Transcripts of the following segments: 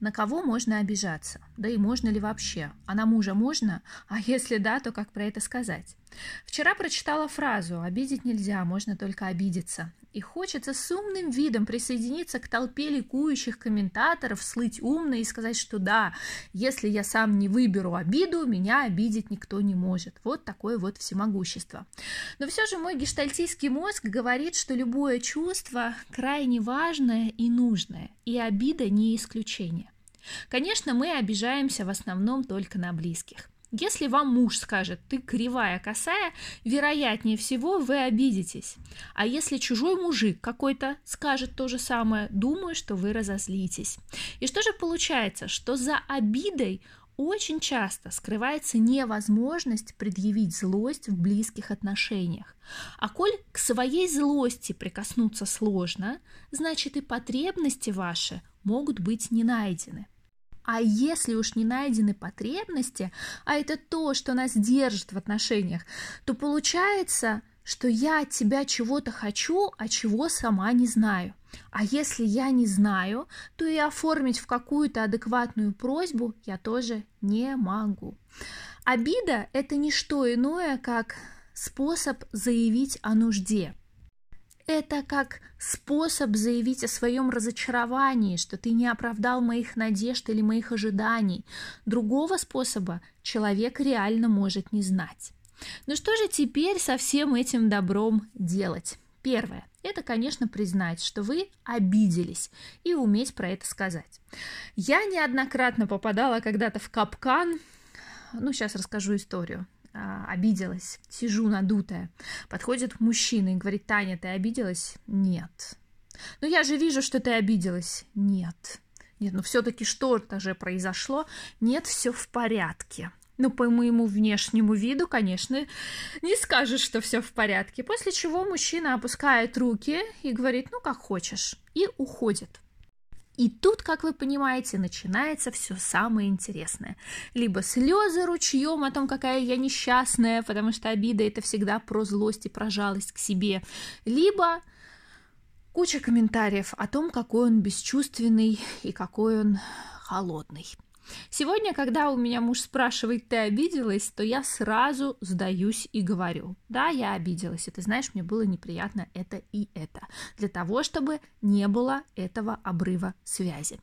На кого можно обижаться? Да и можно ли вообще? А на мужа можно? А если да, то как про это сказать? Вчера прочитала фразу «обидеть нельзя, можно только обидеться». И хочется с умным видом присоединиться к толпе ликующих комментаторов, слыть умно и сказать, что да, если я сам не выберу обиду, меня обидеть никто не может. Вот такое вот всемогущество. Но все же мой гештальтийский мозг говорит, что любое чувство крайне важное и нужное, и обида не исключение. Конечно, мы обижаемся в основном только на близких. Если вам муж скажет «ты кривая, косая», вероятнее всего вы обидитесь. А если чужой мужик какой-то скажет то же самое, думаю, что вы разозлитесь. И что же получается? Что за обидой очень часто скрывается невозможность предъявить злость в близких отношениях. А коль к своей злости прикоснуться сложно, значит и потребности ваши могут быть не найдены. А если уж не найдены потребности, а это то, что нас держит в отношениях, то получается, что я от тебя чего-то хочу, а чего сама не знаю. А если я не знаю, то и оформить в какую-то адекватную просьбу я тоже не могу. Обида – это не что иное, как способ заявить о нужде – это как способ заявить о своем разочаровании, что ты не оправдал моих надежд или моих ожиданий. Другого способа человек реально может не знать. Ну что же теперь со всем этим добром делать? Первое. Это, конечно, признать, что вы обиделись и уметь про это сказать. Я неоднократно попадала когда-то в капкан, ну, сейчас расскажу историю обиделась, сижу надутая. Подходит мужчина и говорит, Таня, ты обиделась? Нет. Ну я же вижу, что ты обиделась. Нет. Нет, ну все-таки что-то же произошло. Нет, все в порядке. Ну, по моему внешнему виду, конечно, не скажешь, что все в порядке. После чего мужчина опускает руки и говорит, ну, как хочешь, и уходит. И тут, как вы понимаете, начинается все самое интересное. Либо слезы ручьем о том, какая я несчастная, потому что обида это всегда про злость и про жалость к себе. Либо куча комментариев о том, какой он бесчувственный и какой он холодный. Сегодня, когда у меня муж спрашивает, ты обиделась, то я сразу сдаюсь и говорю, да, я обиделась, и ты знаешь, мне было неприятно это и это, для того, чтобы не было этого обрыва связи.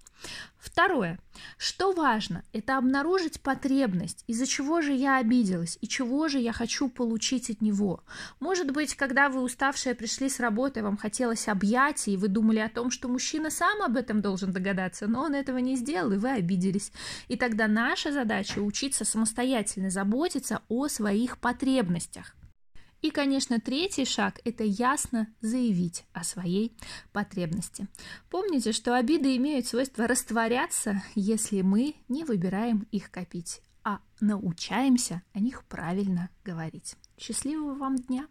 Второе. Что важно, это обнаружить потребность, из-за чего же я обиделась и чего же я хочу получить от него. Может быть, когда вы уставшие пришли с работы, вам хотелось объятий, и вы думали о том, что мужчина сам об этом должен догадаться, но он этого не сделал, и вы обиделись. И тогда наша задача учиться самостоятельно заботиться о своих потребностях. И, конечно, третий шаг – это ясно заявить о своей потребности. Помните, что обиды имеют свойство растворяться, если мы не выбираем их копить, а научаемся о них правильно говорить. Счастливого вам дня!